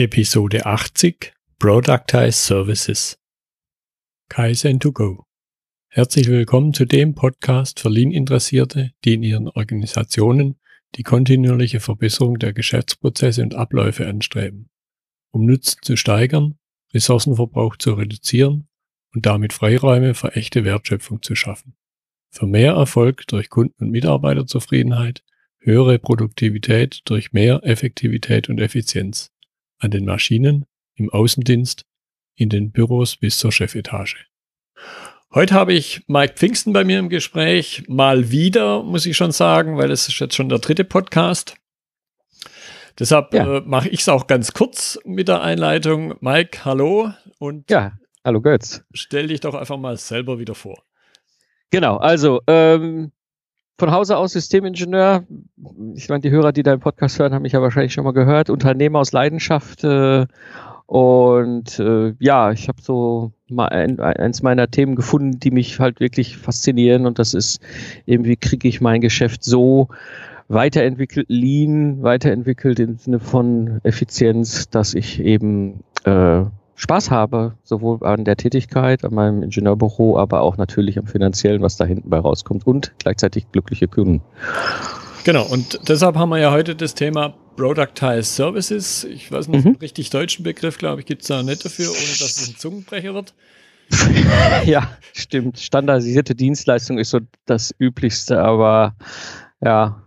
Episode 80 Productized Services Kaizen to go. Herzlich willkommen zu dem Podcast für Lean-Interessierte, die in ihren Organisationen die kontinuierliche Verbesserung der Geschäftsprozesse und Abläufe anstreben, um Nutzen zu steigern, Ressourcenverbrauch zu reduzieren und damit Freiräume für echte Wertschöpfung zu schaffen. Für mehr Erfolg durch Kunden- und Mitarbeiterzufriedenheit höhere Produktivität durch mehr Effektivität und Effizienz an den Maschinen, im Außendienst, in den Büros bis zur Chefetage. Heute habe ich Mike Pfingsten bei mir im Gespräch. Mal wieder, muss ich schon sagen, weil es ist jetzt schon der dritte Podcast. Deshalb ja. äh, mache ich es auch ganz kurz mit der Einleitung. Mike, hallo und ja, hallo Götz. Stell dich doch einfach mal selber wieder vor. Genau, also ähm, von Hause aus Systemingenieur. Ich meine, die Hörer, die deinen Podcast hören, haben mich ja wahrscheinlich schon mal gehört. Unternehmer aus Leidenschaft. Äh, und äh, ja, ich habe so mal ein, eins meiner Themen gefunden, die mich halt wirklich faszinieren. Und das ist eben, wie kriege ich mein Geschäft so weiterentwickelt, lean, weiterentwickelt im Sinne von Effizienz, dass ich eben äh, Spaß habe, sowohl an der Tätigkeit, an meinem Ingenieurbüro, aber auch natürlich am finanziellen, was da hinten bei rauskommt und gleichzeitig glückliche Kunden. Genau, und deshalb haben wir ja heute das Thema Productized Services. Ich weiß nicht, mhm. einen richtig deutschen Begriff, glaube ich, gibt es da nicht dafür, ohne dass es ein Zungenbrecher wird. ja, stimmt. Standardisierte Dienstleistung ist so das Üblichste, aber ja,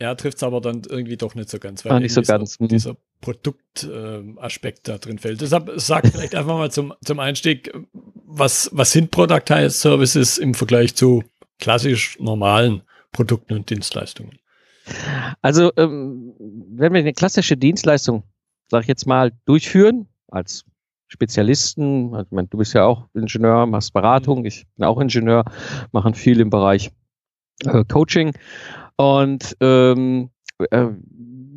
ja, trifft es aber dann irgendwie doch nicht so ganz, weil ah, nicht so dieser, ganz. Hm. dieser Produktaspekt äh, da drin fällt. Deshalb sag vielleicht einfach mal zum, zum Einstieg, was, was sind Productized Services im Vergleich zu klassisch normalen Produkten und Dienstleistungen? Also, ähm, wenn wir eine klassische Dienstleistung, sag ich jetzt mal, durchführen, als Spezialisten, also, ich meine, du bist ja auch Ingenieur, machst Beratung, ich bin auch Ingenieur, machen viel im Bereich äh, Coaching und ähm, äh,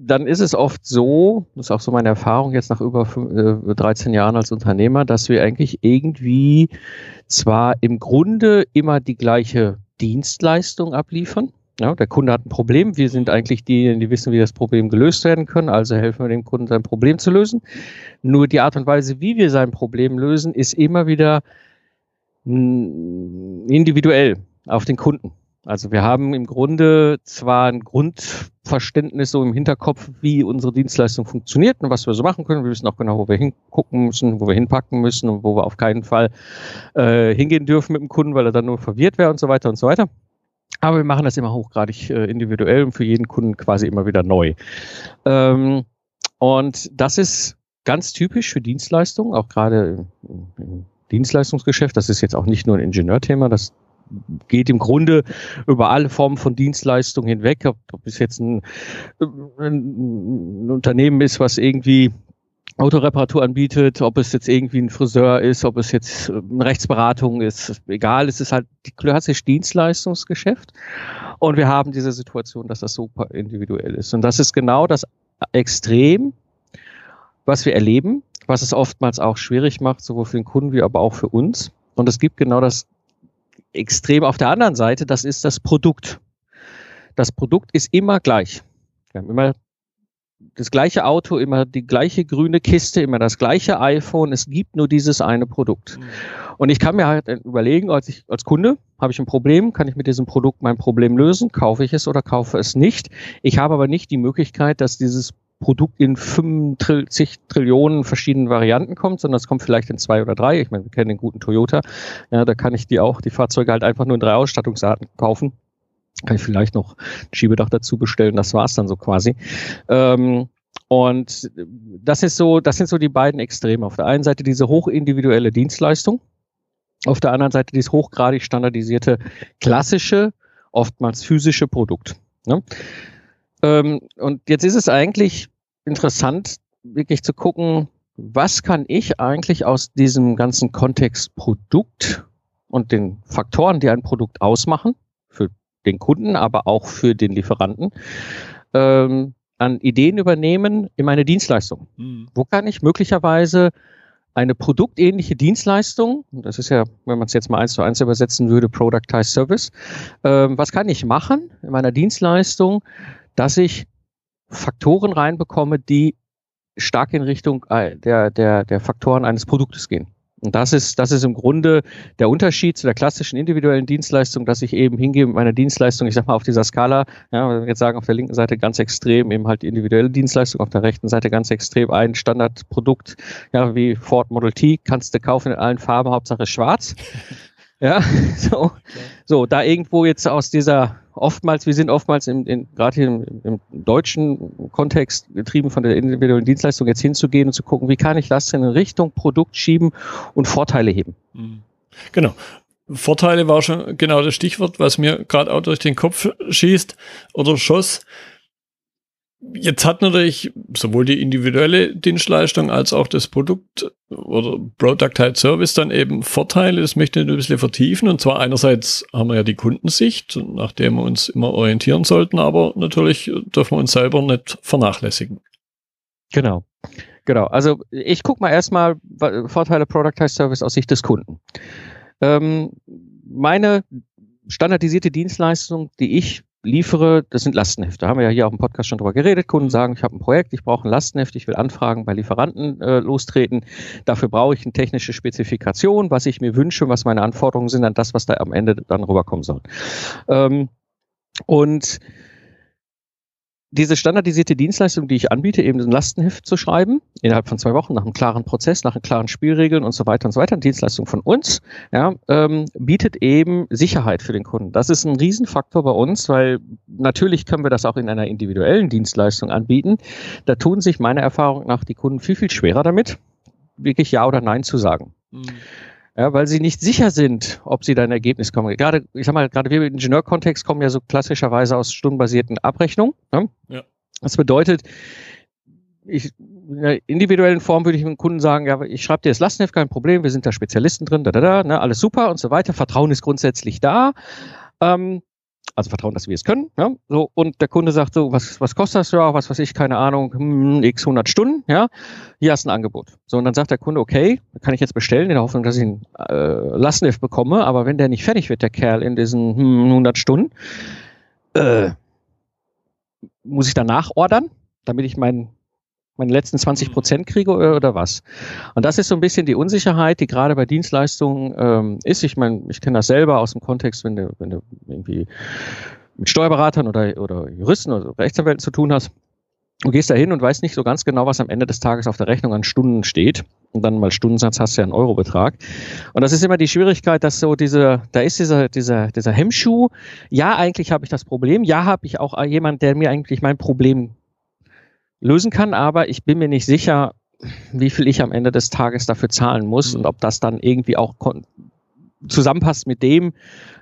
dann ist es oft so, das ist auch so meine Erfahrung jetzt nach über äh, 13 Jahren als Unternehmer, dass wir eigentlich irgendwie zwar im Grunde immer die gleiche Dienstleistung abliefern. Ja, der Kunde hat ein Problem. Wir sind eigentlich diejenigen, die wissen, wie das Problem gelöst werden kann. Also helfen wir dem Kunden, sein Problem zu lösen. Nur die Art und Weise, wie wir sein Problem lösen, ist immer wieder individuell auf den Kunden. Also wir haben im Grunde zwar ein Grundverständnis so im Hinterkopf, wie unsere Dienstleistung funktioniert und was wir so machen können. Wir wissen auch genau, wo wir hingucken müssen, wo wir hinpacken müssen und wo wir auf keinen Fall äh, hingehen dürfen mit dem Kunden, weil er dann nur verwirrt wäre und so weiter und so weiter. Aber wir machen das immer hochgradig äh, individuell und für jeden Kunden quasi immer wieder neu. Ähm, und das ist ganz typisch für Dienstleistungen, auch gerade im Dienstleistungsgeschäft. Das ist jetzt auch nicht nur ein Ingenieurthema, das geht im Grunde über alle Formen von Dienstleistungen hinweg, ob, ob es jetzt ein, ein Unternehmen ist, was irgendwie Autoreparatur anbietet, ob es jetzt irgendwie ein Friseur ist, ob es jetzt eine Rechtsberatung ist, egal, es ist halt die klassische Dienstleistungsgeschäft. Und wir haben diese Situation, dass das super individuell ist. Und das ist genau das Extrem, was wir erleben, was es oftmals auch schwierig macht, sowohl für den Kunden wie aber auch für uns. Und es gibt genau das Extrem auf der anderen Seite, das ist das Produkt. Das Produkt ist immer gleich. Wir haben immer das gleiche Auto, immer die gleiche grüne Kiste, immer das gleiche iPhone. Es gibt nur dieses eine Produkt. Mhm. Und ich kann mir halt überlegen, als ich als Kunde habe ich ein Problem, kann ich mit diesem Produkt mein Problem lösen? Kaufe ich es oder kaufe es nicht? Ich habe aber nicht die Möglichkeit, dass dieses Produkt in 35 Trillionen verschiedenen Varianten kommt, sondern es kommt vielleicht in zwei oder drei. Ich meine, wir kennen den guten Toyota. Ja, da kann ich die auch, die Fahrzeuge halt einfach nur in drei Ausstattungsarten kaufen. Kann ich vielleicht noch ein Schiebedach dazu bestellen. Das war's dann so quasi. Ähm, und das ist so, das sind so die beiden Extreme. Auf der einen Seite diese hochindividuelle Dienstleistung. Auf der anderen Seite dieses hochgradig standardisierte, klassische, oftmals physische Produkt. Ne? Ähm, und jetzt ist es eigentlich interessant, wirklich zu gucken, was kann ich eigentlich aus diesem ganzen Kontext Produkt und den Faktoren, die ein Produkt ausmachen, für den Kunden, aber auch für den Lieferanten, ähm, an Ideen übernehmen in meine Dienstleistung. Mhm. Wo kann ich möglicherweise eine produktähnliche Dienstleistung, das ist ja, wenn man es jetzt mal eins zu eins übersetzen würde, Productized Service, ähm, was kann ich machen in meiner Dienstleistung, dass ich Faktoren reinbekomme, die stark in Richtung äh, der, der, der Faktoren eines Produktes gehen. Und das ist, das ist im Grunde der Unterschied zu der klassischen individuellen Dienstleistung, dass ich eben hingehe mit meiner Dienstleistung, ich sag mal auf dieser Skala, ja, wenn wir jetzt sagen, auf der linken Seite ganz extrem eben halt die individuelle Dienstleistung, auf der rechten Seite ganz extrem ein Standardprodukt, ja, wie Ford Model T, kannst du kaufen in allen Farben, Hauptsache schwarz. Ja, so, so, da irgendwo jetzt aus dieser oftmals, wir sind oftmals in, in, gerade hier im, im, deutschen Kontext getrieben von der individuellen Dienstleistung jetzt hinzugehen und zu gucken, wie kann ich das in Richtung Produkt schieben und Vorteile heben. Mhm. Genau. Vorteile war schon genau das Stichwort, was mir gerade auch durch den Kopf schießt oder schoss. Jetzt hat natürlich sowohl die individuelle Dienstleistung als auch das Produkt oder Product Type Service dann eben Vorteile. Das möchte ich ein bisschen vertiefen. Und zwar einerseits haben wir ja die Kundensicht, nach der wir uns immer orientieren sollten, aber natürlich dürfen wir uns selber nicht vernachlässigen. Genau. Genau. Also ich gucke mal erstmal Vorteile Product Type Service aus Sicht des Kunden. Ähm, meine standardisierte Dienstleistung, die ich liefere, das sind Lastenhefte. Da haben wir ja hier auch im Podcast schon drüber geredet. Kunden mhm. sagen, ich habe ein Projekt, ich brauche ein Lastenheft, ich will Anfragen bei Lieferanten äh, lostreten. Dafür brauche ich eine technische Spezifikation, was ich mir wünsche, was meine Anforderungen sind an das, was da am Ende dann rüberkommen soll. Ähm, und diese standardisierte Dienstleistung, die ich anbiete, eben ein Lastenheft zu schreiben, innerhalb von zwei Wochen, nach einem klaren Prozess, nach klaren Spielregeln und so weiter und so weiter, eine Dienstleistung von uns, ja, ähm, bietet eben Sicherheit für den Kunden. Das ist ein Riesenfaktor bei uns, weil natürlich können wir das auch in einer individuellen Dienstleistung anbieten. Da tun sich meiner Erfahrung nach die Kunden viel, viel schwerer damit, wirklich Ja oder Nein zu sagen. Mhm ja, weil sie nicht sicher sind, ob sie da ein Ergebnis kommen. Gerade, ich sag mal, gerade wir im Ingenieurkontext kommen ja so klassischerweise aus stundenbasierten Abrechnungen. Ne? Ja. Das bedeutet, ich, in der individuellen Form würde ich dem Kunden sagen, ja, ich schreibe dir das Lastenheft, kein Problem, wir sind da Spezialisten drin, da, da, da, ne, alles super und so weiter. Vertrauen ist grundsätzlich da. Ähm, also Vertrauen, dass wir es können. Ja? So, und der Kunde sagt so, was, was kostet das? Ja, was weiß ich, keine Ahnung, hm, x 100 Stunden, ja, hier hast du ein Angebot. So, und dann sagt der Kunde, okay, kann ich jetzt bestellen, in der Hoffnung, dass ich einen äh, Lastenheft bekomme, aber wenn der nicht fertig wird, der Kerl, in diesen hm, 100 Stunden, äh, muss ich danach ordern, damit ich meinen meine letzten 20 Prozent kriege oder, oder, was. Und das ist so ein bisschen die Unsicherheit, die gerade bei Dienstleistungen ähm, ist. Ich meine, ich kenne das selber aus dem Kontext, wenn du, wenn du irgendwie mit Steuerberatern oder, oder Juristen oder Rechtsanwälten zu tun hast. Du gehst da hin und weißt nicht so ganz genau, was am Ende des Tages auf der Rechnung an Stunden steht. Und dann mal Stundensatz hast du ja einen Eurobetrag. Und das ist immer die Schwierigkeit, dass so diese, da ist dieser, dieser, dieser Hemmschuh. Ja, eigentlich habe ich das Problem. Ja, habe ich auch jemand, der mir eigentlich mein Problem lösen kann, aber ich bin mir nicht sicher, wie viel ich am Ende des Tages dafür zahlen muss mhm. und ob das dann irgendwie auch zusammenpasst mit dem,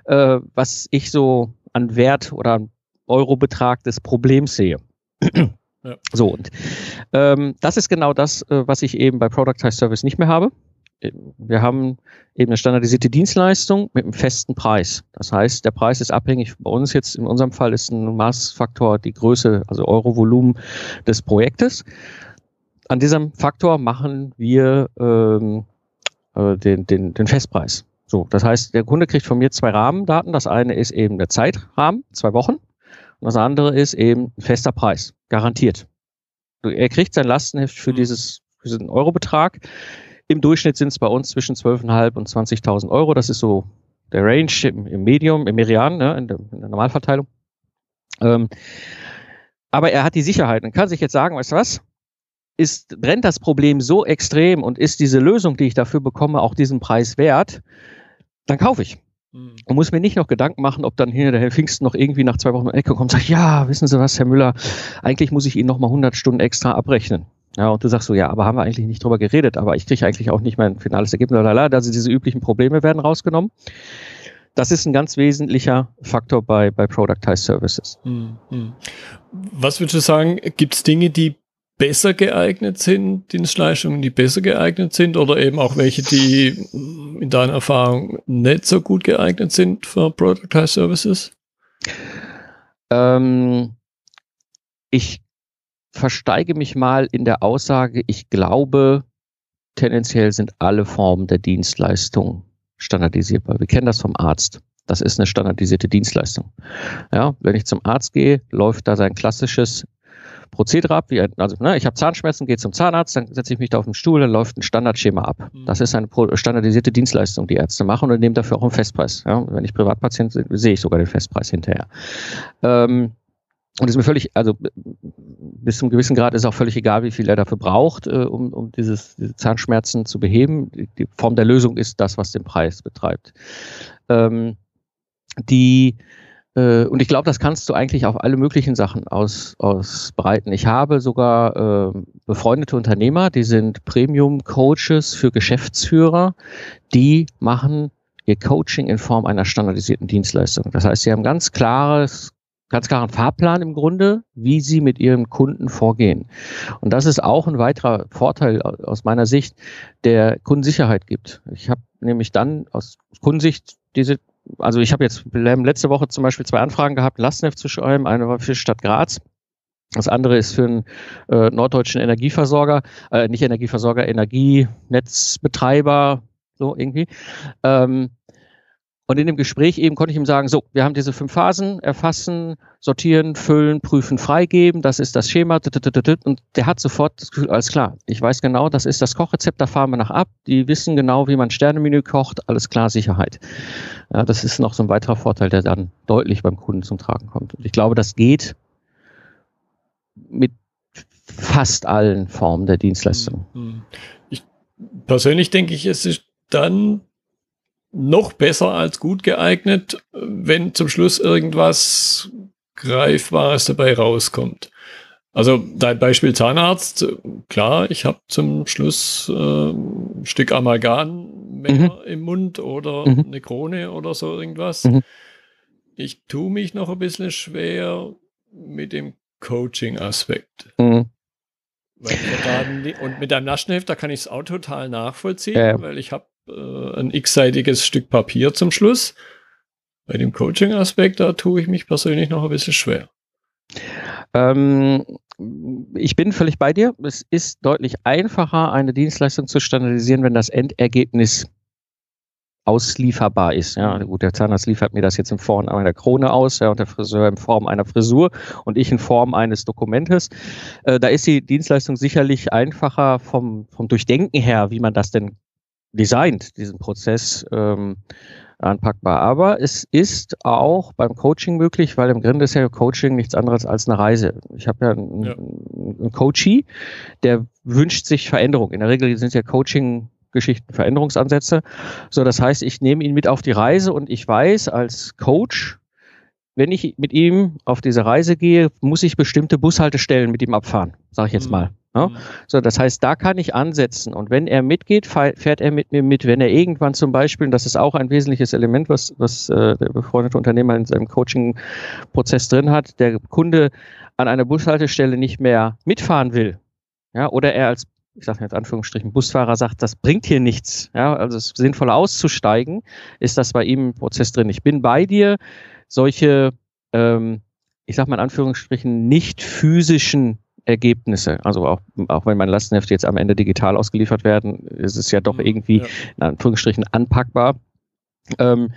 äh, was ich so an Wert oder Eurobetrag des Problems sehe. Ja. So, und ähm, das ist genau das, äh, was ich eben bei Productized Service nicht mehr habe. Wir haben eben eine standardisierte Dienstleistung mit einem festen Preis. Das heißt, der Preis ist abhängig. Bei uns jetzt in unserem Fall ist ein Maßfaktor die Größe, also Eurovolumen des Projektes. An diesem Faktor machen wir ähm, äh, den, den, den Festpreis. So, das heißt, der Kunde kriegt von mir zwei Rahmendaten. Das eine ist eben der Zeitrahmen, zwei Wochen. Und das andere ist eben ein fester Preis, garantiert. Er kriegt sein Lastenheft für dieses für diesen Eurobetrag im Durchschnitt sind es bei uns zwischen 12.500 und 20.000 Euro. Das ist so der Range im, im Medium, im Merian, ne, in, der, in der Normalverteilung. Ähm, aber er hat die Sicherheit und kann sich jetzt sagen, weißt du was? Ist, brennt das Problem so extrem und ist diese Lösung, die ich dafür bekomme, auch diesen Preis wert, dann kaufe ich. Mhm. Und muss mir nicht noch Gedanken machen, ob dann hier der Herr Pfingsten noch irgendwie nach zwei Wochen um die Ecke kommt und sagt, ja, wissen Sie was, Herr Müller, eigentlich muss ich Ihnen noch mal 100 Stunden extra abrechnen. Ja, und du sagst so, ja, aber haben wir eigentlich nicht drüber geredet, aber ich kriege eigentlich auch nicht mein finales Ergebnis. Also diese üblichen Probleme werden rausgenommen. Das ist ein ganz wesentlicher Faktor bei, bei Productized Services. Hm, hm. Was würdest du sagen, gibt es Dinge, die besser geeignet sind, Dienstleistungen, die besser geeignet sind oder eben auch welche, die in deiner Erfahrung nicht so gut geeignet sind für Productized Services? Ähm, ich versteige mich mal in der Aussage, ich glaube, tendenziell sind alle Formen der Dienstleistung standardisierbar. Wir kennen das vom Arzt. Das ist eine standardisierte Dienstleistung. Ja, wenn ich zum Arzt gehe, läuft da sein klassisches Prozedere ab. Wie, also ne, ich habe Zahnschmerzen, gehe zum Zahnarzt, dann setze ich mich da auf den Stuhl, dann läuft ein Standardschema ab. Mhm. Das ist eine standardisierte Dienstleistung, die Ärzte machen und nehmen dafür auch einen Festpreis. Ja, wenn ich Privatpatient bin, sehe ich sogar den Festpreis hinterher. Ähm, und ist mir völlig, also bis zum gewissen Grad ist auch völlig egal, wie viel er dafür braucht, äh, um, um dieses, diese Zahnschmerzen zu beheben. Die, die, Form der Lösung ist das, was den Preis betreibt. Ähm, die äh, und ich glaube, das kannst du eigentlich auf alle möglichen Sachen aus, ausbreiten. Ich habe sogar äh, befreundete Unternehmer, die sind Premium-Coaches für Geschäftsführer, die machen ihr Coaching in Form einer standardisierten Dienstleistung. Das heißt, sie haben ganz klares ganz klaren Fahrplan im Grunde, wie sie mit ihrem Kunden vorgehen. Und das ist auch ein weiterer Vorteil aus meiner Sicht, der Kundensicherheit gibt. Ich habe nämlich dann aus Kundensicht diese, also ich habe jetzt letzte Woche zum Beispiel zwei Anfragen gehabt, Lastenheft zu schreiben, eine war für Stadt Graz. Das andere ist für einen äh, norddeutschen Energieversorger, äh, nicht Energieversorger, Energienetzbetreiber, so irgendwie. Ähm, und in dem Gespräch eben konnte ich ihm sagen, so, wir haben diese fünf Phasen, erfassen, sortieren, füllen, prüfen, freigeben, das ist das Schema, und der hat sofort das Gefühl, alles klar, ich weiß genau, das ist das Kochrezept, da fahren wir nach ab, die wissen genau, wie man Sternemenü kocht, alles klar, Sicherheit. Ja, das ist noch so ein weiterer Vorteil, der dann deutlich beim Kunden zum Tragen kommt. Und ich glaube, das geht mit fast allen Formen der Dienstleistung. Hm, hm. Ich persönlich denke ich, es ist dann noch besser als gut geeignet, wenn zum Schluss irgendwas Greifbares dabei rauskommt. Also dein Beispiel Zahnarzt, klar, ich habe zum Schluss äh, ein Stück Amalgam mhm. im Mund oder mhm. eine Krone oder so irgendwas. Mhm. Ich tue mich noch ein bisschen schwer mit dem Coaching-Aspekt. Mhm. und mit einem Naschenheft, da kann ich es auch total nachvollziehen, ja. weil ich habe äh, ein x-seitiges Stück Papier zum Schluss. Bei dem Coaching-Aspekt, da tue ich mich persönlich noch ein bisschen schwer. Ähm, ich bin völlig bei dir. Es ist deutlich einfacher, eine Dienstleistung zu standardisieren, wenn das Endergebnis auslieferbar ist. Ja, gut, der Zahnarzt liefert mir das jetzt in Form einer Krone aus, ja, und der Friseur in Form einer Frisur und ich in Form eines Dokumentes. Äh, da ist die Dienstleistung sicherlich einfacher vom, vom Durchdenken her, wie man das denn designt, diesen Prozess ähm, anpackbar. Aber es ist auch beim Coaching möglich, weil im Grunde ist ja Coaching nichts anderes als eine Reise. Ich habe ja einen, ja. einen Coachee, der wünscht sich Veränderung. In der Regel sind ja Coaching Geschichten, Veränderungsansätze. So, das heißt, ich nehme ihn mit auf die Reise und ich weiß als Coach, wenn ich mit ihm auf diese Reise gehe, muss ich bestimmte Bushaltestellen mit ihm abfahren, sage ich jetzt mhm. mal. Ja? Mhm. So, das heißt, da kann ich ansetzen. Und wenn er mitgeht, fährt er mit mir mit. Wenn er irgendwann zum Beispiel, und das ist auch ein wesentliches Element, was, was äh, der befreundete Unternehmer in seinem Coaching-Prozess drin hat, der Kunde an einer Bushaltestelle nicht mehr mitfahren will, ja, oder er als ich sage jetzt Anführungsstrichen, Busfahrer sagt, das bringt hier nichts. Ja, also es ist sinnvoller auszusteigen, ist das bei ihm im Prozess drin. Ich bin bei dir, solche, ähm, ich sage mal in Anführungsstrichen, nicht physischen Ergebnisse. Also auch, auch wenn meine Lastenhefte jetzt am Ende digital ausgeliefert werden, ist es ja doch mhm, irgendwie ja. in Anführungsstrichen anpackbar. Ähm,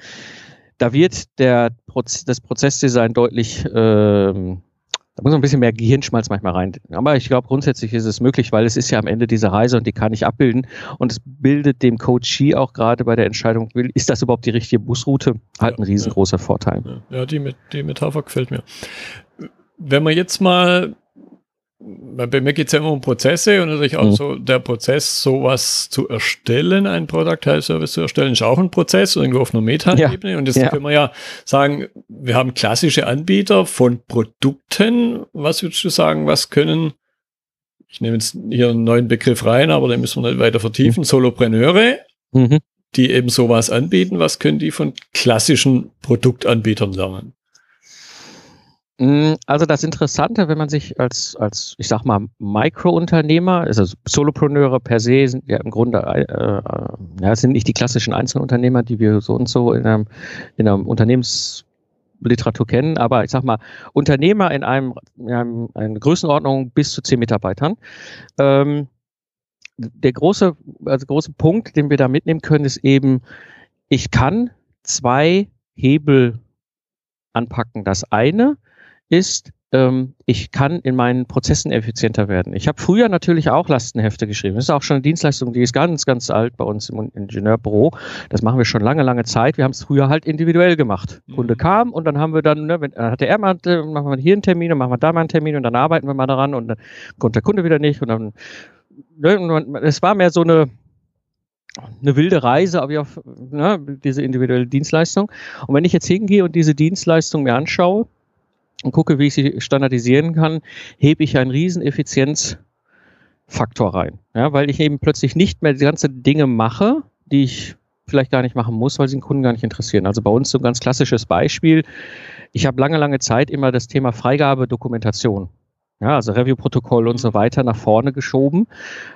da wird der Proz das Prozessdesign deutlich ähm, da muss man ein bisschen mehr Gehirnschmalz manchmal rein. Aber ich glaube, grundsätzlich ist es möglich, weil es ist ja am Ende diese Reise und die kann ich abbilden. Und es bildet dem Coachee auch gerade bei der Entscheidung, ist das überhaupt die richtige Busroute, halt ein riesengroßer ja. Vorteil. Ja, die, die Metapher gefällt mir. Wenn wir jetzt mal bei mir geht es ja immer um Prozesse und natürlich auch mhm. so der Prozess, sowas zu erstellen, einen Product Health Service zu erstellen, ist auch ein Prozess, irgendwo auf einer Meta-Ebene. Ja. Und jetzt ja. können wir ja sagen, wir haben klassische Anbieter von Produkten. Was würdest du sagen, was können, ich nehme jetzt hier einen neuen Begriff rein, aber den müssen wir nicht weiter vertiefen, mhm. Solopreneure, mhm. die eben sowas anbieten. Was können die von klassischen Produktanbietern lernen? Mm, also das Interessante, wenn man sich als, als ich sag mal, Mikrounternehmer, also Solopreneure per se sind ja im Grunde, äh, äh, ja, sind nicht die klassischen Einzelunternehmer, die wir so und so in einem, in einem Unternehmensliteratur kennen, aber ich sag mal, Unternehmer in einem, in einem eine Größenordnung bis zu zehn Mitarbeitern. Ähm, der große, also große Punkt, den wir da mitnehmen können, ist eben, ich kann zwei Hebel anpacken. Das eine ist ähm, ich kann in meinen Prozessen effizienter werden. Ich habe früher natürlich auch Lastenhefte geschrieben. Das ist auch schon eine Dienstleistung, die ist ganz, ganz alt bei uns im Ingenieurbüro. Das machen wir schon lange, lange Zeit. Wir haben es früher halt individuell gemacht. Mhm. Kunde kam und dann haben wir dann, ne, wenn, dann hatte er mal, machen wir hier einen Termin, dann machen wir da mal einen Termin und dann arbeiten wir mal daran und dann kommt der Kunde wieder nicht und dann, ne, es war mehr so eine, eine wilde Reise, aber auf ne, diese individuelle Dienstleistung. Und wenn ich jetzt hingehe und diese Dienstleistung mir anschaue, und gucke, wie ich sie standardisieren kann, hebe ich einen riesen Effizienzfaktor rein. Ja, weil ich eben plötzlich nicht mehr die ganze Dinge mache, die ich vielleicht gar nicht machen muss, weil sie den Kunden gar nicht interessieren. Also bei uns so ein ganz klassisches Beispiel. Ich habe lange, lange Zeit immer das Thema Freigabe, Dokumentation ja, also Review-Protokoll und so weiter nach vorne geschoben,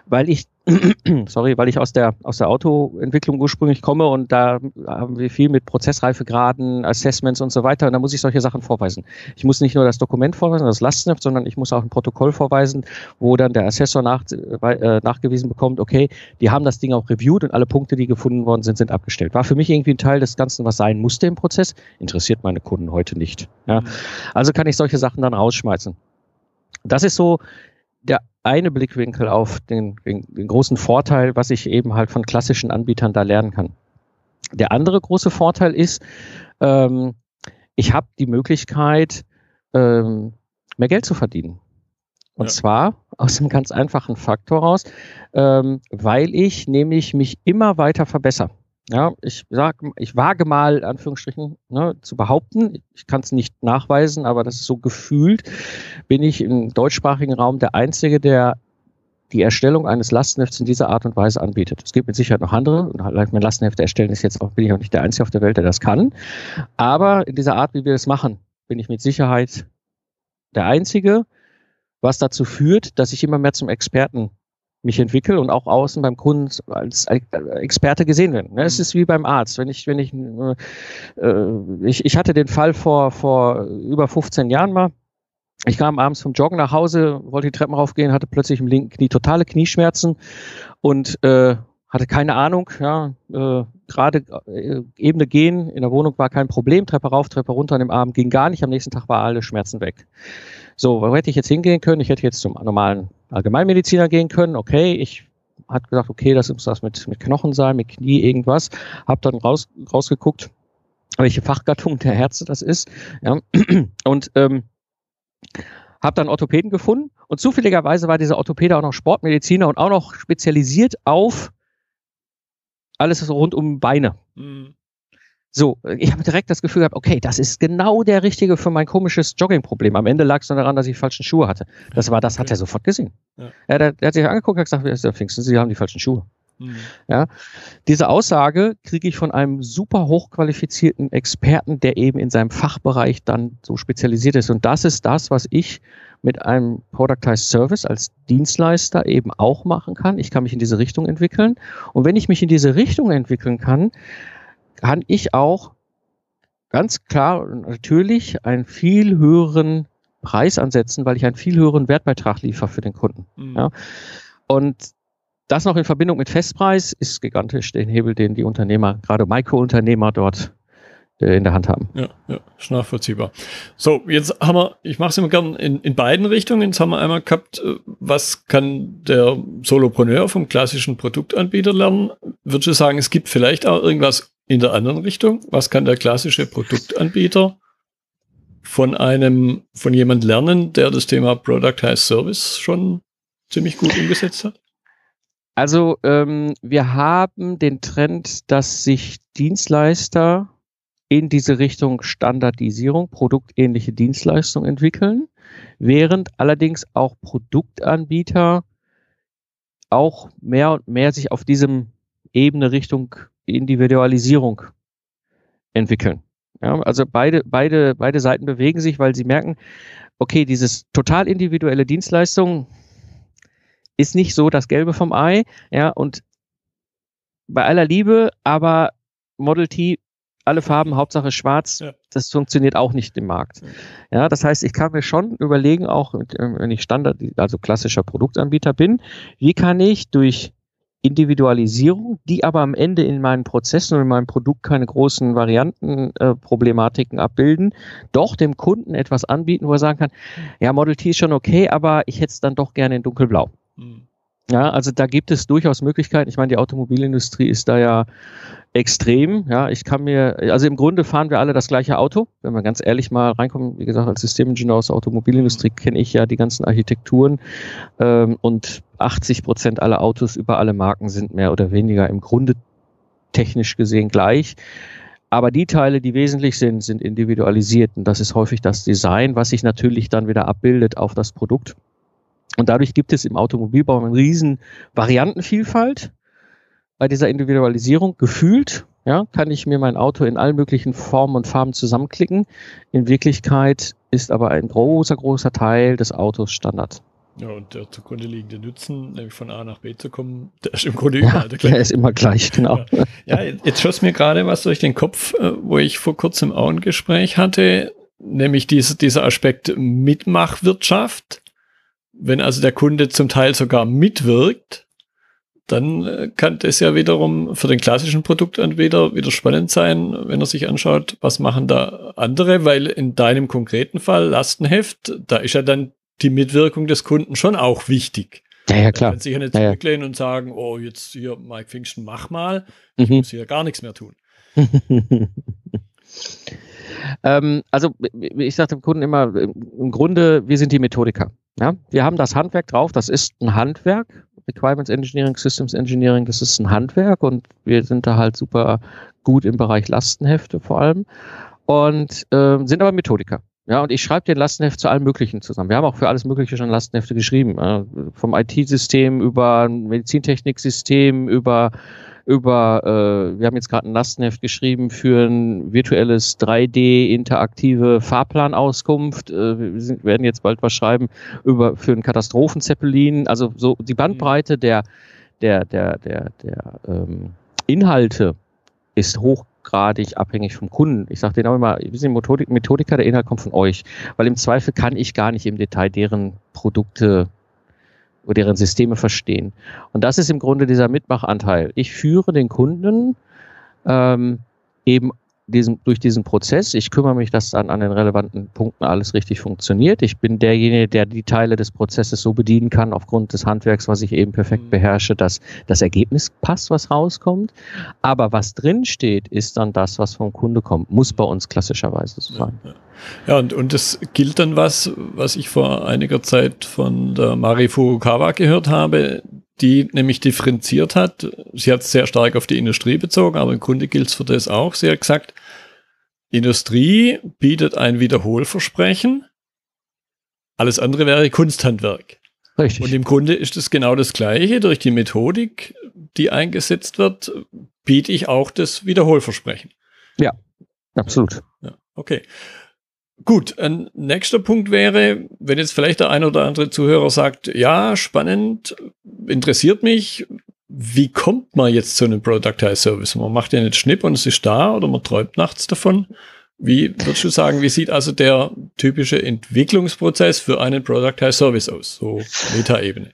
weil ich, sorry, weil ich aus der, aus der Autoentwicklung ursprünglich komme und da haben wir viel mit Prozessreifegraden, Assessments und so weiter und da muss ich solche Sachen vorweisen. Ich muss nicht nur das Dokument vorweisen, das Lastenheft, sondern ich muss auch ein Protokoll vorweisen, wo dann der Assessor nach, äh, nachgewiesen bekommt, okay, die haben das Ding auch reviewed und alle Punkte, die gefunden worden sind, sind abgestellt. War für mich irgendwie ein Teil des Ganzen, was sein musste im Prozess, interessiert meine Kunden heute nicht. Ja. Mhm. Also kann ich solche Sachen dann rausschmeißen. Das ist so der eine Blickwinkel auf den, den, den, großen Vorteil, was ich eben halt von klassischen Anbietern da lernen kann. Der andere große Vorteil ist, ähm, ich habe die Möglichkeit, ähm, mehr Geld zu verdienen. Und ja. zwar aus einem ganz einfachen Faktor raus, ähm, weil ich nämlich mich immer weiter verbessere. Ja, ich sag, ich wage mal, Anführungsstrichen, ne, zu behaupten, ich kann es nicht nachweisen, aber das ist so gefühlt, bin ich im deutschsprachigen Raum der Einzige, der die Erstellung eines Lastenhefts in dieser Art und Weise anbietet. Es gibt mit Sicherheit noch andere, und halt mein Lastenheft erstellen ist jetzt auch, bin ich auch nicht der Einzige auf der Welt, der das kann. Aber in dieser Art, wie wir das machen, bin ich mit Sicherheit der Einzige, was dazu führt, dass ich immer mehr zum Experten mich entwickle und auch außen beim Kunden als Experte gesehen werde. Ne, es mhm. ist wie beim Arzt. Wenn ich, wenn ich, äh, ich, ich hatte den Fall vor, vor über 15 Jahren mal. Ich kam abends vom Joggen nach Hause, wollte die Treppen raufgehen, hatte plötzlich im linken Knie totale Knieschmerzen und äh, hatte keine Ahnung, ja, äh, gerade äh, Ebene gehen in der Wohnung war kein Problem, Treppe rauf, Treppe runter an dem Abend ging gar nicht, am nächsten Tag war alle Schmerzen weg. So, wo hätte ich jetzt hingehen können? Ich hätte jetzt zum normalen Allgemeinmediziner gehen können. Okay, ich hat gesagt, okay, das muss das mit, mit Knochen sein, mit Knie, irgendwas. Hab dann raus, rausgeguckt, welche Fachgattung der Herze das ist. Ja. Und ähm, habe dann Orthopäden gefunden und zufälligerweise war dieser Orthopäde auch noch Sportmediziner und auch noch spezialisiert auf alles rund um Beine. Mhm. So, ich habe direkt das Gefühl gehabt, okay, das ist genau der richtige für mein komisches Joggingproblem. Am Ende lag es nur daran, dass ich falschen Schuhe hatte. Das war, das okay. hat er sofort gesehen. Ja. Ja, der, der, hat sich angeguckt und gesagt, Pfingsten, Sie haben die falschen Schuhe. Mhm. Ja, diese Aussage kriege ich von einem super hochqualifizierten Experten, der eben in seinem Fachbereich dann so spezialisiert ist. Und das ist das, was ich mit einem Productized Service als Dienstleister eben auch machen kann. Ich kann mich in diese Richtung entwickeln. Und wenn ich mich in diese Richtung entwickeln kann, kann ich auch ganz klar und natürlich einen viel höheren Preis ansetzen, weil ich einen viel höheren Wertbeitrag liefere für den Kunden. Mhm. Ja. Und das noch in Verbindung mit Festpreis ist gigantisch, den Hebel, den die Unternehmer, gerade Mikrounternehmer dort äh, in der Hand haben. Ja, ja, ist nachvollziehbar. So, jetzt haben wir, ich mache es immer gern in, in beiden Richtungen. Jetzt haben wir einmal gehabt, äh, was kann der Solopreneur vom klassischen Produktanbieter lernen? Würdest du sagen, es gibt vielleicht auch irgendwas in der anderen Richtung, was kann der klassische Produktanbieter von einem, von jemand lernen, der das Thema Product Productized Service schon ziemlich gut umgesetzt hat? Also ähm, wir haben den Trend, dass sich Dienstleister in diese Richtung Standardisierung, produktähnliche Dienstleistungen entwickeln, während allerdings auch Produktanbieter auch mehr und mehr sich auf diesem Ebene Richtung Individualisierung entwickeln. Ja, also beide, beide, beide Seiten bewegen sich, weil sie merken, okay, dieses total individuelle Dienstleistung ist nicht so das Gelbe vom Ei, ja, und bei aller Liebe, aber Model T, alle Farben, Hauptsache schwarz, ja. das funktioniert auch nicht im Markt. Ja, das heißt, ich kann mir schon überlegen, auch wenn ich Standard, also klassischer Produktanbieter bin, wie kann ich durch Individualisierung, die aber am Ende in meinen Prozessen und in meinem Produkt keine großen Variantenproblematiken äh, abbilden, doch dem Kunden etwas anbieten, wo er sagen kann, ja, Model T ist schon okay, aber ich hätte es dann doch gerne in dunkelblau. Mhm. Ja, also da gibt es durchaus Möglichkeiten. Ich meine, die Automobilindustrie ist da ja extrem. Ja, ich kann mir, also im Grunde fahren wir alle das gleiche Auto. Wenn wir ganz ehrlich mal reinkommen, wie gesagt, als Systemingenieur aus der Automobilindustrie kenne ich ja die ganzen Architekturen ähm, und 80 Prozent aller Autos über alle Marken sind mehr oder weniger im Grunde technisch gesehen gleich. Aber die Teile, die wesentlich sind, sind individualisiert und das ist häufig das Design, was sich natürlich dann wieder abbildet auf das Produkt. Und dadurch gibt es im Automobilbau eine riesen Variantenvielfalt bei dieser Individualisierung. Gefühlt ja, kann ich mir mein Auto in allen möglichen Formen und Farben zusammenklicken. In Wirklichkeit ist aber ein großer, großer Teil des Autos Standard. Ja, und der zugrunde liegende Nutzen, nämlich von A nach B zu kommen, der ist im Grunde überall der gleiche. Der ist immer gleich, genau. Ja, ja jetzt schoss mir gerade was durch den Kopf, äh, wo ich vor kurzem auch ein Gespräch hatte, nämlich diese, dieser Aspekt Mitmachwirtschaft wenn also der Kunde zum Teil sogar mitwirkt, dann äh, kann das ja wiederum für den klassischen Produktanbieter wieder spannend sein, wenn er sich anschaut, was machen da andere, weil in deinem konkreten Fall Lastenheft, da ist ja dann die Mitwirkung des Kunden schon auch wichtig. Ja, ja, klar. Wenn sich ja nicht zurücklehnen ja. und sagen, oh, jetzt hier, Mike Pfingsten, mach mal, ich mhm. muss hier gar nichts mehr tun. ähm, also, ich sage dem Kunden immer, im Grunde, wir sind die Methodiker. Ja, wir haben das Handwerk drauf, das ist ein Handwerk. Requirements Engineering, Systems Engineering, das ist ein Handwerk und wir sind da halt super gut im Bereich Lastenhefte vor allem und äh, sind aber Methodiker. Ja, und ich schreibe den Lastenheft zu allem Möglichen zusammen. Wir haben auch für alles Mögliche schon Lastenhefte geschrieben. Äh, vom IT-System über ein Medizintechniksystem, über über, äh, wir haben jetzt gerade ein Lastenheft geschrieben für ein virtuelles 3D-interaktive Fahrplanauskunft. Äh, wir sind, werden jetzt bald was schreiben über für einen Katastrophenzeppelin. Also so die Bandbreite der der der der der ähm, Inhalte ist hochgradig abhängig vom Kunden. Ich sage denen auch immer, wir sind Methodik, Methodiker, der Inhalt kommt von euch, weil im Zweifel kann ich gar nicht im Detail deren Produkte oder deren Systeme verstehen. Und das ist im Grunde dieser Mitmachanteil. Ich führe den Kunden ähm, eben diesen, durch diesen Prozess. Ich kümmere mich, dass dann an den relevanten Punkten alles richtig funktioniert. Ich bin derjenige, der die Teile des Prozesses so bedienen kann, aufgrund des Handwerks, was ich eben perfekt mhm. beherrsche, dass das Ergebnis passt, was rauskommt. Aber was drin steht, ist dann das, was vom Kunde kommt. Muss bei uns klassischerweise so sein. Ja, ja. Ja, und, und das gilt dann was, was ich vor einiger Zeit von der Mari Furukawa gehört habe, die nämlich differenziert hat. Sie hat es sehr stark auf die Industrie bezogen, aber im Grunde gilt es für das auch. Sie hat gesagt, Industrie bietet ein Wiederholversprechen, alles andere wäre Kunsthandwerk. Richtig. Und im Grunde ist es genau das Gleiche. Durch die Methodik, die eingesetzt wird, biete ich auch das Wiederholversprechen. Ja, absolut. Ja, okay. Gut, ein nächster Punkt wäre, wenn jetzt vielleicht der ein oder andere Zuhörer sagt, ja, spannend, interessiert mich, wie kommt man jetzt zu einem Productized Service? Man macht ja nicht Schnipp und es ist da oder man träumt nachts davon. Wie würdest du sagen, wie sieht also der typische Entwicklungsprozess für einen Productized Service aus, so Metaebene?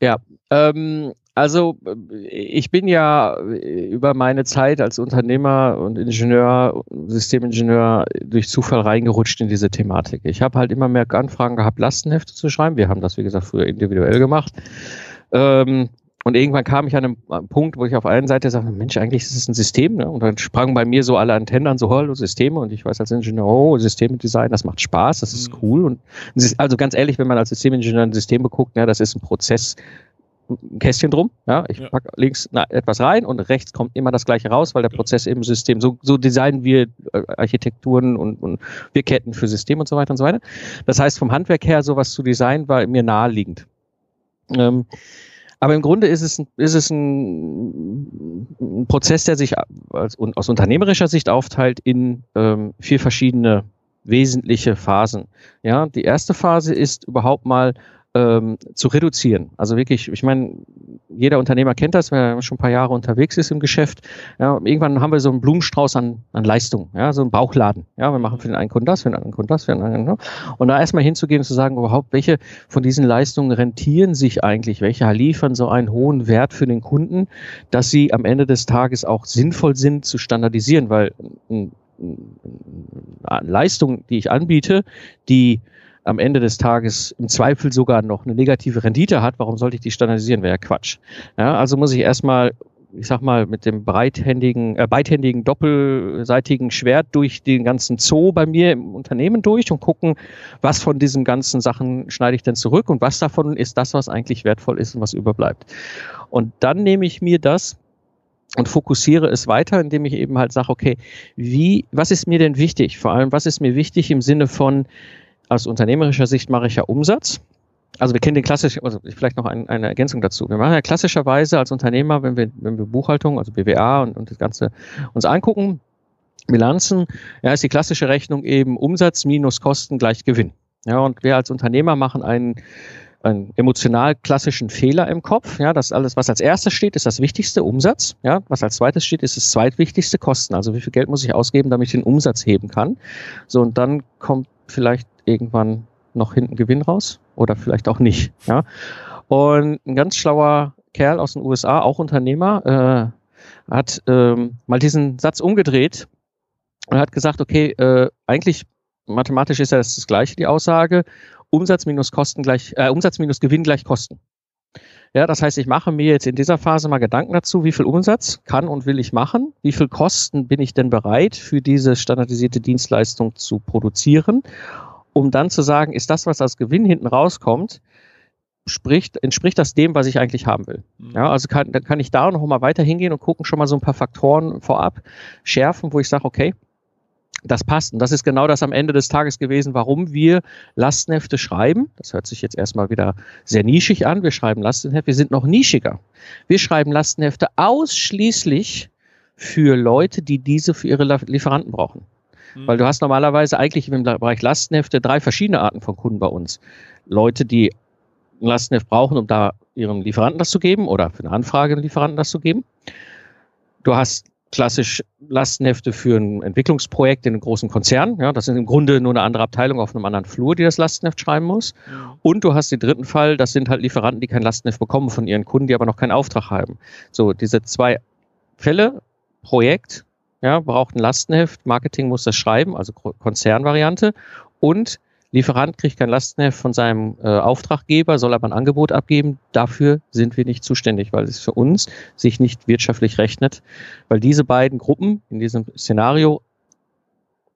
Ja, ähm, also ich bin ja über meine Zeit als Unternehmer und Ingenieur, Systemingenieur durch Zufall reingerutscht in diese Thematik. Ich habe halt immer mehr Anfragen gehabt, Lastenhefte zu schreiben. Wir haben das, wie gesagt, früher individuell gemacht. Ähm, und irgendwann kam ich an einem Punkt, wo ich auf einer Seite sagte, Mensch, eigentlich ist es ein System. Ne? Und dann sprangen bei mir so alle Antennen an, so, hallo, Systeme. Und ich weiß als Ingenieur, oh, Systemdesign, das macht Spaß, das ist mhm. cool. Und also ganz ehrlich, wenn man als Systemingenieur ein System beguckt, ja, das ist ein Prozess, ein Kästchen drum. Ja, ich ja. packe links na, etwas rein und rechts kommt immer das gleiche raus, weil der Prozess im System, so, so designen wir äh, Architekturen und, und wir Ketten für Systeme und so weiter und so weiter. Das heißt, vom Handwerk her sowas zu designen war mir naheliegend. Ähm, aber im Grunde ist es, ist es ein, ein Prozess, der sich als, aus unternehmerischer Sicht aufteilt in ähm, vier verschiedene wesentliche Phasen. Ja, die erste Phase ist überhaupt mal ähm, zu reduzieren. Also wirklich, ich meine, jeder Unternehmer kennt das, wer schon ein paar Jahre unterwegs ist im Geschäft. Ja, irgendwann haben wir so einen Blumenstrauß an, an Leistungen, ja, so einen Bauchladen. Ja, wir machen für den einen Kunden das, für den anderen Kunden das, für den anderen. Ne? Und da erstmal hinzugehen und zu sagen, überhaupt, welche von diesen Leistungen rentieren sich eigentlich, welche liefern so einen hohen Wert für den Kunden, dass sie am Ende des Tages auch sinnvoll sind zu standardisieren, weil äh, Leistung, die ich anbiete, die am Ende des Tages im Zweifel sogar noch eine negative Rendite hat, warum sollte ich die standardisieren? Wäre ja Quatsch. Ja, also muss ich erstmal ich sag mal, mit dem breithändigen, äh, beidhändigen, doppelseitigen Schwert durch den ganzen Zoo bei mir im Unternehmen durch und gucken, was von diesen ganzen Sachen schneide ich denn zurück und was davon ist das, was eigentlich wertvoll ist und was überbleibt. Und dann nehme ich mir das und fokussiere es weiter, indem ich eben halt sage, okay, wie, was ist mir denn wichtig? Vor allem, was ist mir wichtig im Sinne von, aus unternehmerischer Sicht mache ich ja Umsatz. Also wir kennen den klassischen, also vielleicht noch ein, eine Ergänzung dazu. Wir machen ja klassischerweise als Unternehmer, wenn wir, wenn wir Buchhaltung, also BWA und, und das Ganze uns angucken, Bilanzen, ja, ist die klassische Rechnung eben Umsatz minus Kosten gleich Gewinn. Ja, und wir als Unternehmer machen einen, einen emotional klassischen Fehler im Kopf. Ja, das alles, was als erstes steht, ist das wichtigste Umsatz. Ja, was als zweites steht, ist das zweitwichtigste Kosten. Also wie viel Geld muss ich ausgeben, damit ich den Umsatz heben kann? So, und dann kommt vielleicht irgendwann noch hinten Gewinn raus oder vielleicht auch nicht. Ja? Und ein ganz schlauer Kerl aus den USA, auch Unternehmer, äh, hat ähm, mal diesen Satz umgedreht und hat gesagt, okay, äh, eigentlich mathematisch ist ja das, das gleiche, die Aussage, Umsatz minus Kosten gleich, äh, Umsatz minus Gewinn gleich Kosten. Ja, das heißt, ich mache mir jetzt in dieser Phase mal Gedanken dazu, wie viel Umsatz kann und will ich machen, wie viel Kosten bin ich denn bereit für diese standardisierte Dienstleistung zu produzieren um dann zu sagen, ist das, was als Gewinn hinten rauskommt, spricht, entspricht das dem, was ich eigentlich haben will. Mhm. Ja, also kann, dann kann ich da noch mal weiter hingehen und gucken schon mal so ein paar Faktoren vorab schärfen, wo ich sage, okay, das passt. Und das ist genau das am Ende des Tages gewesen, warum wir Lastenhefte schreiben. Das hört sich jetzt erstmal wieder sehr nischig an. Wir schreiben Lastenhefte. Wir sind noch nischiger. Wir schreiben Lastenhefte ausschließlich für Leute, die diese für ihre Lieferanten brauchen. Mhm. Weil du hast normalerweise eigentlich im Bereich Lastenhefte drei verschiedene Arten von Kunden bei uns. Leute, die ein Lastenheft brauchen, um da ihrem Lieferanten das zu geben oder für eine Anfrage einem Lieferanten das zu geben. Du hast klassisch Lastenhefte für ein Entwicklungsprojekt in einem großen Konzern. Ja, das ist im Grunde nur eine andere Abteilung auf einem anderen Flur, die das Lastenheft schreiben muss. Und du hast den dritten Fall, das sind halt Lieferanten, die kein Lastenheft bekommen von ihren Kunden, die aber noch keinen Auftrag haben. So, diese zwei Fälle, Projekt ja, braucht ein Lastenheft, Marketing muss das schreiben, also Konzernvariante und Lieferant kriegt kein Lastenheft von seinem äh, Auftraggeber, soll aber ein Angebot abgeben. Dafür sind wir nicht zuständig, weil es für uns sich nicht wirtschaftlich rechnet, weil diese beiden Gruppen in diesem Szenario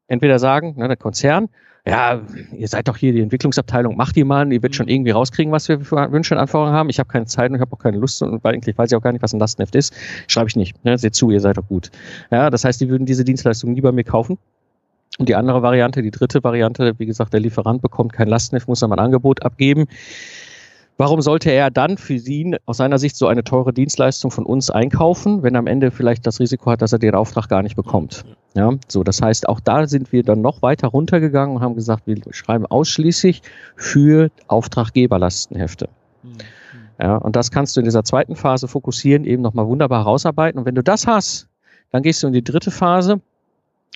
entweder sagen, ne, der Konzern, ja, ihr seid doch hier die Entwicklungsabteilung, macht die mal, ihr werdet schon mhm. irgendwie rauskriegen, was wir für Wünsche und Anforderungen haben. Ich habe keine Zeit und ich habe auch keine Lust und weil eigentlich weiß ich auch gar nicht, was ein Lastenheft ist. Schreibe ich nicht. Ne? Seht zu, ihr seid doch gut. Ja, das heißt, die würden diese Dienstleistung nie bei mir kaufen. Und die andere Variante, die dritte Variante, wie gesagt, der Lieferant bekommt kein Lastenheft, muss dann mal ein Angebot abgeben. Warum sollte er dann für Sie aus seiner Sicht so eine teure Dienstleistung von uns einkaufen, wenn er am Ende vielleicht das Risiko hat, dass er den Auftrag gar nicht bekommt? Ja, so, das heißt, auch da sind wir dann noch weiter runtergegangen und haben gesagt, wir schreiben ausschließlich für Auftraggeberlastenhefte. Mhm. Ja, und das kannst du in dieser zweiten Phase fokussieren, eben nochmal wunderbar herausarbeiten. Und wenn du das hast, dann gehst du in die dritte Phase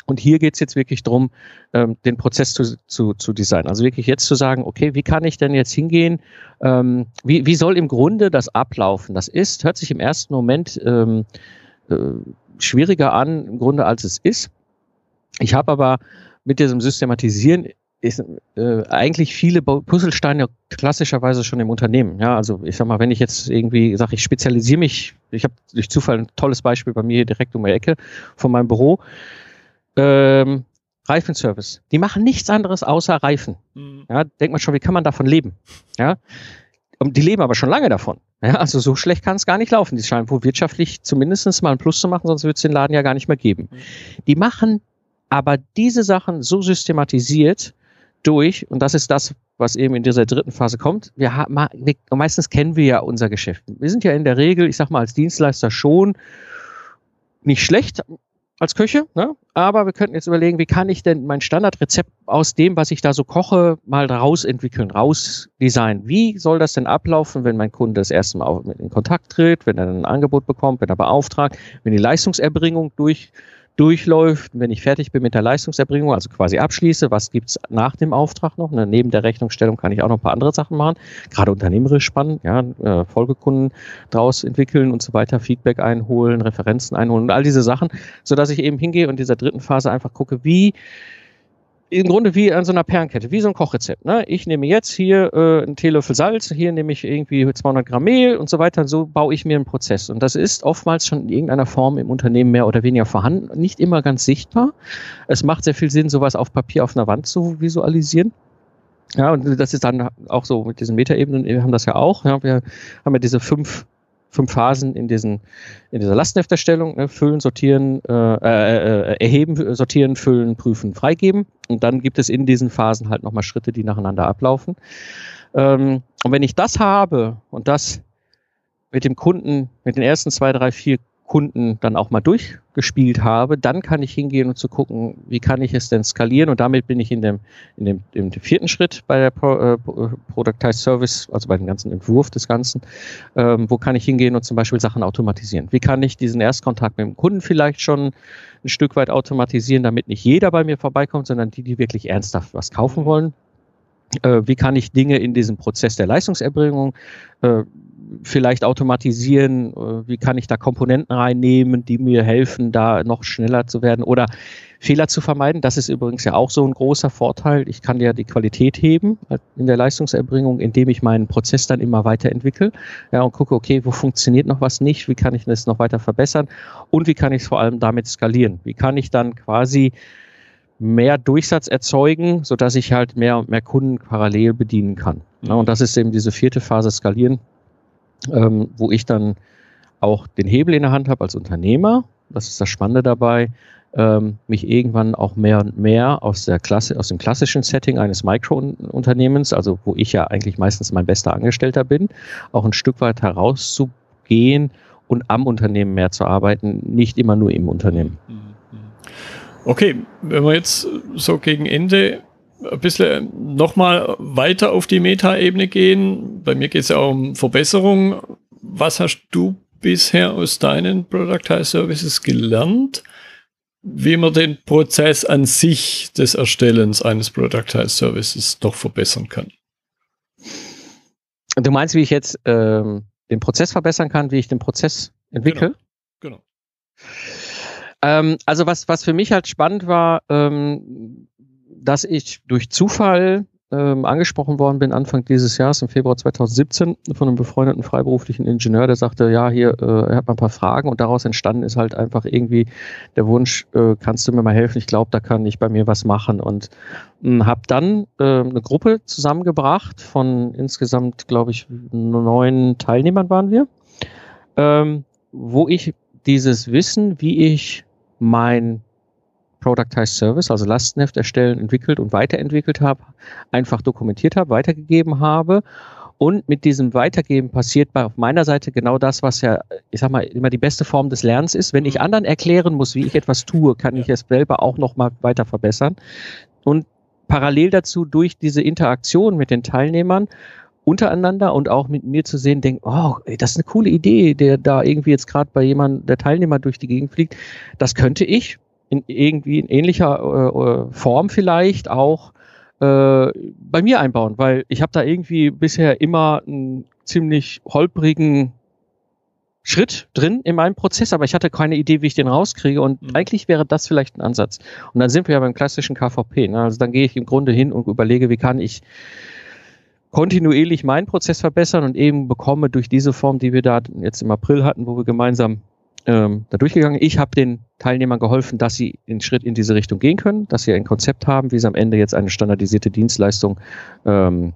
und hier geht es jetzt wirklich darum, ähm, den Prozess zu, zu, zu designen. Also wirklich jetzt zu sagen, okay, wie kann ich denn jetzt hingehen? Ähm, wie, wie soll im Grunde das ablaufen? Das ist, hört sich im ersten Moment ähm, äh, schwieriger an, im Grunde, als es ist. Ich habe aber mit diesem Systematisieren ist, äh, eigentlich viele Puzzlesteine klassischerweise schon im Unternehmen. Ja, also ich sag mal, wenn ich jetzt irgendwie sage, ich spezialisiere mich, ich habe durch Zufall ein tolles Beispiel bei mir direkt um die Ecke von meinem Büro ähm, Reifenservice. Die machen nichts anderes außer Reifen. Mhm. Ja, denkt man schon, wie kann man davon leben? Ja, und die leben aber schon lange davon. Ja, also so schlecht kann es gar nicht laufen. Die scheinen wohl wirtschaftlich zumindest mal einen Plus zu machen, sonst würde es den Laden ja gar nicht mehr geben. Mhm. Die machen aber diese Sachen so systematisiert durch, und das ist das, was eben in dieser dritten Phase kommt. Wir haben, meistens kennen wir ja unser Geschäft. Wir sind ja in der Regel, ich sag mal, als Dienstleister schon nicht schlecht als Küche, ne? aber wir könnten jetzt überlegen, wie kann ich denn mein Standardrezept aus dem, was ich da so koche, mal rausentwickeln, rausdesignen. Wie soll das denn ablaufen, wenn mein Kunde das erste Mal in Kontakt tritt, wenn er ein Angebot bekommt, wenn er beauftragt, wenn die Leistungserbringung durch durchläuft, wenn ich fertig bin mit der Leistungserbringung, also quasi abschließe, was gibt's nach dem Auftrag noch? Ne, neben der Rechnungsstellung kann ich auch noch ein paar andere Sachen machen, gerade unternehmerisch spannend, ja, äh, Folgekunden draus entwickeln und so weiter, Feedback einholen, Referenzen einholen und all diese Sachen, so dass ich eben hingehe und in dieser dritten Phase einfach gucke, wie im Grunde wie an so einer Perlenkette, wie so ein Kochrezept. Ne? Ich nehme jetzt hier äh, einen Teelöffel Salz, hier nehme ich irgendwie 200 Gramm Mehl und so weiter. So baue ich mir einen Prozess. Und das ist oftmals schon in irgendeiner Form im Unternehmen mehr oder weniger vorhanden, nicht immer ganz sichtbar. Es macht sehr viel Sinn, sowas auf Papier auf einer Wand zu visualisieren. Ja, und das ist dann auch so mit diesen Metaebenen, wir haben das ja auch. Ja, wir haben ja diese fünf fünf Phasen in, diesen, in dieser Lastenhefterstellung, ne, füllen, sortieren, äh, äh, äh, erheben, sortieren, füllen, prüfen, freigeben. Und dann gibt es in diesen Phasen halt nochmal Schritte, die nacheinander ablaufen. Ähm, und wenn ich das habe und das mit dem Kunden, mit den ersten zwei, drei, vier Kunden dann auch mal durchgespielt habe, dann kann ich hingehen und zu gucken, wie kann ich es denn skalieren und damit bin ich in dem, in dem, in vierten Schritt bei der Pro, äh, Productized Service, also bei dem ganzen Entwurf des Ganzen, ähm, wo kann ich hingehen und zum Beispiel Sachen automatisieren? Wie kann ich diesen Erstkontakt mit dem Kunden vielleicht schon ein Stück weit automatisieren, damit nicht jeder bei mir vorbeikommt, sondern die, die wirklich ernsthaft was kaufen wollen? Äh, wie kann ich Dinge in diesem Prozess der Leistungserbringung äh, vielleicht automatisieren? Äh, wie kann ich da Komponenten reinnehmen, die mir helfen, da noch schneller zu werden oder Fehler zu vermeiden? Das ist übrigens ja auch so ein großer Vorteil. Ich kann ja die Qualität heben in der Leistungserbringung, indem ich meinen Prozess dann immer weiterentwickle ja, und gucke, okay, wo funktioniert noch was nicht? Wie kann ich das noch weiter verbessern? Und wie kann ich es vor allem damit skalieren? Wie kann ich dann quasi mehr Durchsatz erzeugen, so dass ich halt mehr und mehr Kunden parallel bedienen kann. Ja, und das ist eben diese vierte Phase Skalieren, ähm, wo ich dann auch den Hebel in der Hand habe als Unternehmer. Das ist das Spannende dabei, ähm, mich irgendwann auch mehr und mehr aus der Klasse, aus dem klassischen Setting eines Mikrounternehmens, also wo ich ja eigentlich meistens mein bester Angestellter bin, auch ein Stück weit herauszugehen und am Unternehmen mehr zu arbeiten, nicht immer nur im Unternehmen. Okay, wenn wir jetzt so gegen Ende ein bisschen nochmal weiter auf die Meta-Ebene gehen. Bei mir geht es ja auch um Verbesserung. Was hast du bisher aus deinen Productized Services gelernt, wie man den Prozess an sich des Erstellens eines Productized Services doch verbessern kann? Du meinst, wie ich jetzt ähm, den Prozess verbessern kann, wie ich den Prozess entwickle? Genau. genau. Ähm, also was, was für mich halt spannend war, ähm, dass ich durch Zufall ähm, angesprochen worden bin Anfang dieses Jahres, im Februar 2017, von einem befreundeten freiberuflichen Ingenieur, der sagte, ja, hier, äh, er hat mal ein paar Fragen und daraus entstanden ist halt einfach irgendwie der Wunsch, äh, kannst du mir mal helfen? Ich glaube, da kann ich bei mir was machen und äh, habe dann äh, eine Gruppe zusammengebracht von insgesamt, glaube ich, neun Teilnehmern waren wir, ähm, wo ich dieses Wissen, wie ich mein Productized Service, also Lastenheft erstellen, entwickelt und weiterentwickelt habe, einfach dokumentiert habe, weitergegeben habe. Und mit diesem Weitergeben passiert bei auf meiner Seite genau das, was ja, ich sag mal, immer die beste Form des Lernens ist. Wenn ich mhm. anderen erklären muss, wie ich etwas tue, kann ich es selber auch noch mal weiter verbessern. Und parallel dazu durch diese Interaktion mit den Teilnehmern untereinander und auch mit mir zu sehen, denken, oh, ey, das ist eine coole Idee, der da irgendwie jetzt gerade bei jemandem, der Teilnehmer durch die Gegend fliegt. Das könnte ich in irgendwie in ähnlicher äh, äh, Form vielleicht auch äh, bei mir einbauen, weil ich habe da irgendwie bisher immer einen ziemlich holprigen Schritt drin in meinem Prozess, aber ich hatte keine Idee, wie ich den rauskriege und mhm. eigentlich wäre das vielleicht ein Ansatz. Und dann sind wir ja beim klassischen KVP. Ne? Also dann gehe ich im Grunde hin und überlege, wie kann ich kontinuierlich meinen Prozess verbessern und eben bekomme durch diese Form, die wir da jetzt im April hatten, wo wir gemeinsam ähm, da durchgegangen. Ich habe den Teilnehmern geholfen, dass sie einen Schritt in diese Richtung gehen können, dass sie ein Konzept haben, wie sie am Ende jetzt eine standardisierte Dienstleistung ähm,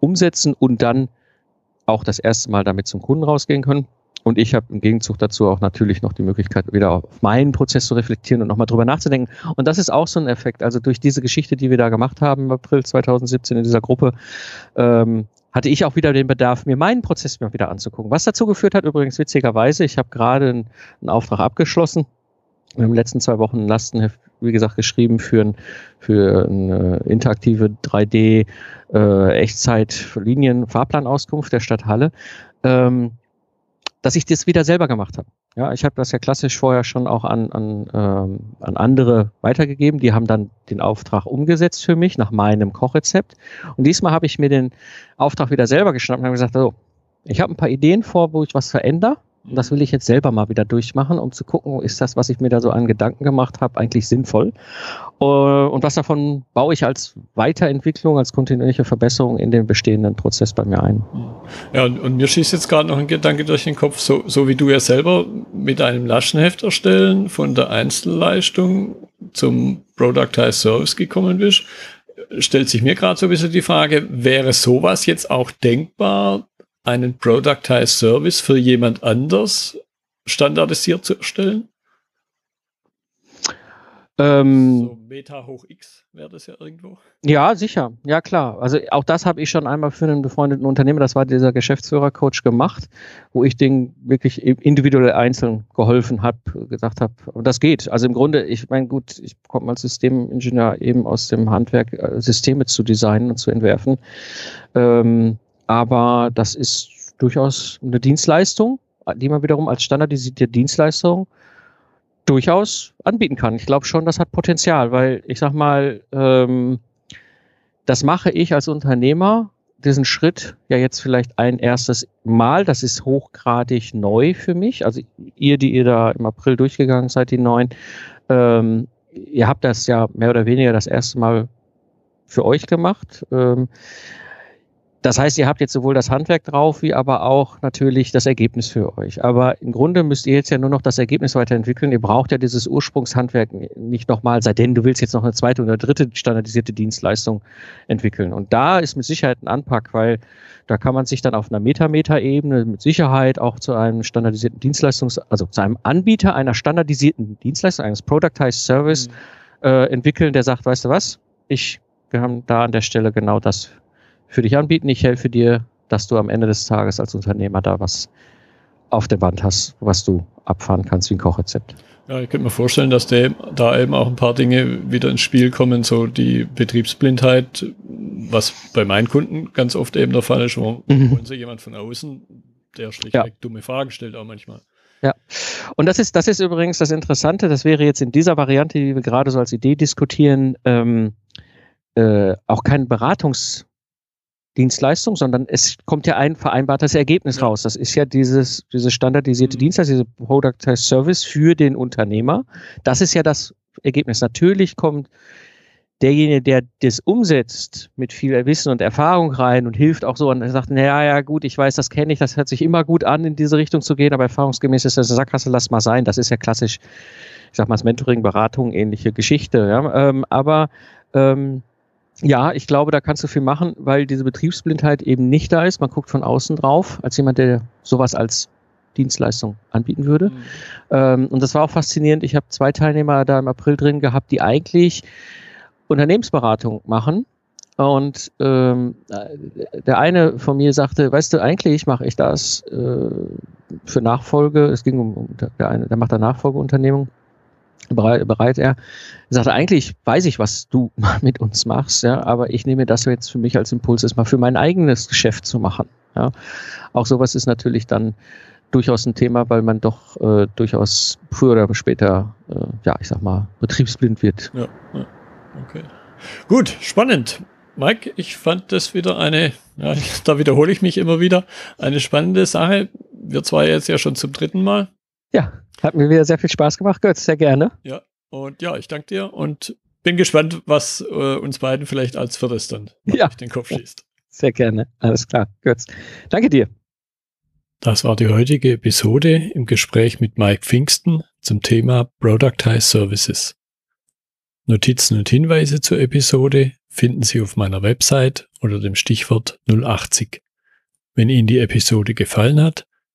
umsetzen und dann auch das erste Mal damit zum Kunden rausgehen können. Und ich habe im Gegenzug dazu auch natürlich noch die Möglichkeit, wieder auf meinen Prozess zu reflektieren und nochmal drüber nachzudenken. Und das ist auch so ein Effekt. Also durch diese Geschichte, die wir da gemacht haben im April 2017 in dieser Gruppe, ähm, hatte ich auch wieder den Bedarf, mir meinen Prozess mal wieder anzugucken. Was dazu geführt hat, übrigens witzigerweise, ich habe gerade einen, einen Auftrag abgeschlossen Wir in den letzten zwei Wochen ein Lastenheft, wie gesagt, geschrieben für, ein, für eine interaktive 3D äh, Echtzeit-Linien-Fahrplanauskunft der Stadt Halle, ähm, dass ich das wieder selber gemacht habe. Ja, ich habe das ja klassisch vorher schon auch an, an, ähm, an andere weitergegeben. Die haben dann den Auftrag umgesetzt für mich nach meinem Kochrezept. Und diesmal habe ich mir den Auftrag wieder selber geschnappt und habe gesagt, so, ich habe ein paar Ideen vor, wo ich was verändere. Und das will ich jetzt selber mal wieder durchmachen, um zu gucken, ist das, was ich mir da so an Gedanken gemacht habe, eigentlich sinnvoll? Äh, und was davon baue ich als Weiterentwicklung, als kontinuierliche Verbesserung in den bestehenden Prozess bei mir ein? Ja, und, und mir schießt jetzt gerade noch ein Gedanke durch den Kopf, so, so wie du ja selber mit einem Laschenheft erstellen von der Einzelleistung zum Productized Service gekommen bist, stellt sich mir gerade so ein bisschen die Frage, wäre sowas jetzt auch denkbar, einen Productized Service für jemand anders standardisiert zu erstellen? Ähm, so Meta hoch X wäre das ja irgendwo. Ja, sicher. Ja, klar. Also auch das habe ich schon einmal für einen befreundeten Unternehmer, das war dieser Geschäftsführercoach gemacht, wo ich den wirklich individuell einzeln geholfen habe, gesagt habe, das geht. Also im Grunde, ich meine, gut, ich komme als Systemingenieur eben aus dem Handwerk, äh, Systeme zu designen und zu entwerfen. Ähm, aber das ist durchaus eine Dienstleistung, die man wiederum als standardisierte Dienstleistung durchaus anbieten kann. Ich glaube schon, das hat Potenzial, weil ich sag mal, ähm, das mache ich als Unternehmer, diesen Schritt ja jetzt vielleicht ein erstes Mal. Das ist hochgradig neu für mich. Also ihr, die ihr da im April durchgegangen seid, die neuen, ähm, ihr habt das ja mehr oder weniger das erste Mal für euch gemacht. Ähm, das heißt, ihr habt jetzt sowohl das Handwerk drauf, wie aber auch natürlich das Ergebnis für euch. Aber im Grunde müsst ihr jetzt ja nur noch das Ergebnis weiterentwickeln. Ihr braucht ja dieses Ursprungshandwerk nicht nochmal, seitdem du willst jetzt noch eine zweite oder dritte standardisierte Dienstleistung entwickeln. Und da ist mit Sicherheit ein Anpack, weil da kann man sich dann auf einer Metameter-Ebene mit Sicherheit auch zu einem standardisierten Dienstleistungs-, also zu einem Anbieter einer standardisierten Dienstleistung, eines Productized Service mhm. äh, entwickeln, der sagt, weißt du was, ich, wir haben da an der Stelle genau das für dich anbieten. Ich helfe dir, dass du am Ende des Tages als Unternehmer da was auf der Wand hast, was du abfahren kannst wie ein Kochrezept. Ja, ich könnte mir vorstellen, dass der, da eben auch ein paar Dinge wieder ins Spiel kommen, so die Betriebsblindheit, was bei meinen Kunden ganz oft eben der Fall ist, wo mhm. holen sie jemand von außen, der schlichtweg ja. dumme Fragen stellt auch manchmal. Ja, und das ist, das ist übrigens das Interessante, das wäre jetzt in dieser Variante, die wir gerade so als Idee diskutieren, ähm, äh, auch kein Beratungs- Dienstleistung, sondern es kommt ja ein vereinbartes Ergebnis ja. raus. Das ist ja dieses, diese standardisierte mhm. Dienstleistung, diese Productized Service für den Unternehmer. Das ist ja das Ergebnis. Natürlich kommt derjenige, der das umsetzt, mit viel Wissen und Erfahrung rein und hilft auch so und sagt, naja, ja gut, ich weiß, das kenne ich, das hört sich immer gut an, in diese Richtung zu gehen, aber erfahrungsgemäß ist das eine Sackgasse, lass mal sein. Das ist ja klassisch, ich sag mal, das Mentoring, Beratung, ähnliche Geschichte. Ja? Ähm, aber ähm, ja, ich glaube, da kannst du viel machen, weil diese Betriebsblindheit eben nicht da ist. Man guckt von außen drauf, als jemand, der sowas als Dienstleistung anbieten würde. Mhm. Ähm, und das war auch faszinierend. Ich habe zwei Teilnehmer da im April drin gehabt, die eigentlich Unternehmensberatung machen. Und ähm, der eine von mir sagte, weißt du, eigentlich mache ich das äh, für Nachfolge. Es ging um, der eine, der macht da Nachfolgeunternehmung bereit, bereit er. Er sagte, eigentlich weiß ich, was du mit uns machst, ja, aber ich nehme das jetzt für mich als Impuls, es mal für mein eigenes Geschäft zu machen. Ja. Auch sowas ist natürlich dann durchaus ein Thema, weil man doch äh, durchaus früher oder später, äh, ja, ich sag mal, betriebsblind wird. Ja, ja, okay. Gut, spannend. Mike, ich fand das wieder eine, ja, da wiederhole ich mich immer wieder, eine spannende Sache. Wir zwei jetzt ja schon zum dritten Mal. Ja, hat mir wieder sehr viel Spaß gemacht, Götz, sehr gerne. Ja, und ja, ich danke dir und bin gespannt, was äh, uns beiden vielleicht als viertes dann ja. durch den Kopf schießt. Sehr gerne, alles klar, Götz. Danke dir. Das war die heutige Episode im Gespräch mit Mike Pfingsten zum Thema Productized Services. Notizen und Hinweise zur Episode finden Sie auf meiner Website unter dem Stichwort 080. Wenn Ihnen die Episode gefallen hat,